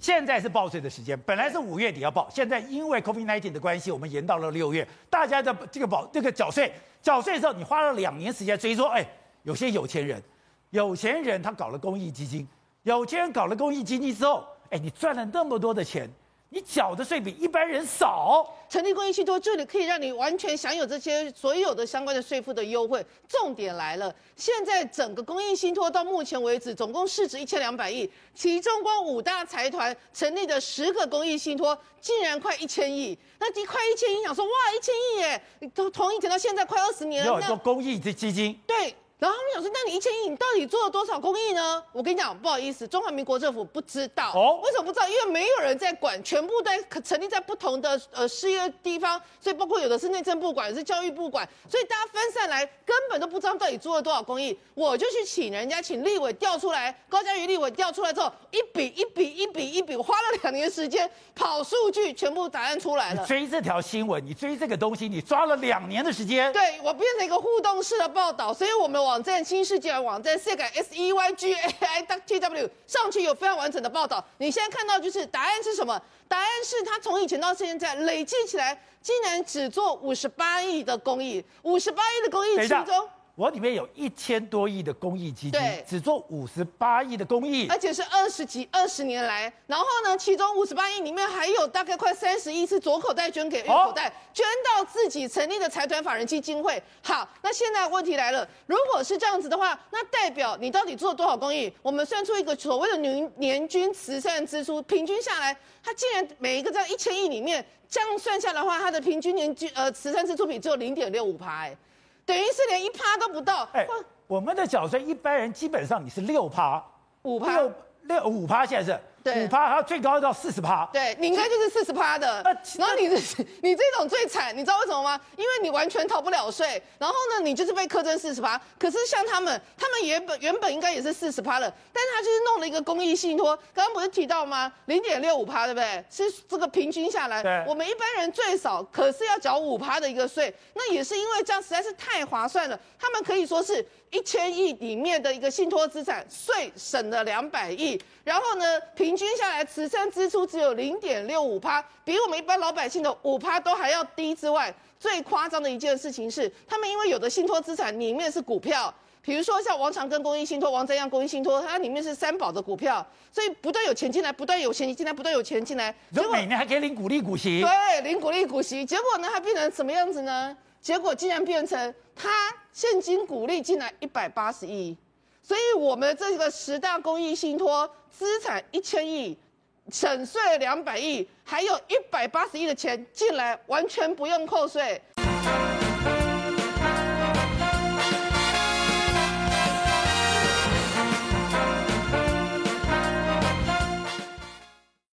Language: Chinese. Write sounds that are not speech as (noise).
现在是报税的时间，本来是五月底要报，现在因为 COVID-19 的关系，我们延到了六月。大家的这个保这个缴税，缴税的时候，你花了两年时间，所以说，哎，有些有钱人，有钱人他搞了公益基金，有钱人搞了公益基金之后，哎，你赚了那么多的钱。你缴的税比一般人少，成立公益信托这里可以让你完全享有这些所有的相关的税负的优惠。重点来了，现在整个公益信托到目前为止总共市值一千两百亿，其中光五大财团成立的十个公益信托竟然快一千亿，那第快一千亿，想说哇一千亿耶，从从以前到现在快二十年了，有做公益的基金，对。然后他们想说，那你一千亿，你到底做了多少公益呢？我跟你讲，不好意思，中华民国政府不知道。哦，为什么不知道？因为没有人在管，全部在成立在不同的呃事业地方，所以包括有的是内政部管，有的是教育部管，所以大家分散来，根本都不知道到底做了多少公益。我就去请人家，请立委调出来，高嘉瑜立委调出来之后，一笔一笔一笔一笔，花了两年时间跑数据，全部答案出来了。你追这条新闻，你追这个东西，你抓了两年的时间。对，我变成一个互动式的报道，所以我们。网站新世界网站 s e g s e y g a i t w 上去有非常完整的报道。你现在看到就是答案是什么？答案是他从以前到现在累计起来，竟然只做五十八亿的公益，五十八亿的公益其中。我里面有一千多亿的公益基金，只做五十八亿的公益，而且是二十几二十年来，然后呢，其中五十八亿里面还有大概快三十亿是左口袋捐给右口袋，捐到自己成立的财团法人基金会。好，那现在问题来了，如果是这样子的话，那代表你到底做了多少公益？我们算出一个所谓的年年均慈善支出，平均下来，它竟然每一个这样一千亿里面，这样算下来的话，它的平均年均呃慈善支出比只有零点六五趴，哎。等于是连一趴都不到。哎，我们的缴税一般人基本上你是六趴，五趴，六六五趴现在是。五趴，它最高到四十趴。对，你应该就是四十趴的。然后你这 (laughs) 你这种最惨，你知道为什么吗？因为你完全逃不了税。然后呢，你就是被苛征四十趴。可是像他们，他们原本原本应该也是四十趴的，但是他就是弄了一个公益信托。刚刚不是提到吗？零点六五趴，对不对？是这个平均下来，对我们一般人最少可是要缴五趴的一个税。那也是因为这样实在是太划算了。他们可以说是一千亿里面的一个信托资产，税省了两百亿。然后呢，平均下来慈善支出只有零点六五趴，比我们一般老百姓的五趴都还要低。之外，最夸张的一件事情是，他们因为有的信托资产里面是股票，比如说像王长庚公益信托、王瞻阳公益信托，它里面是三宝的股票，所以不断有钱进来，不断有钱进来，不断有钱进来。结果每年还可以领股利股息。对，领股利股息。结果呢，它变成什么样子呢？结果竟然变成它现金股利进来一百八十亿。所以，我们这个十大公益信托资产一千亿，省税两百亿，还有一百八十亿的钱进来，完全不用扣税。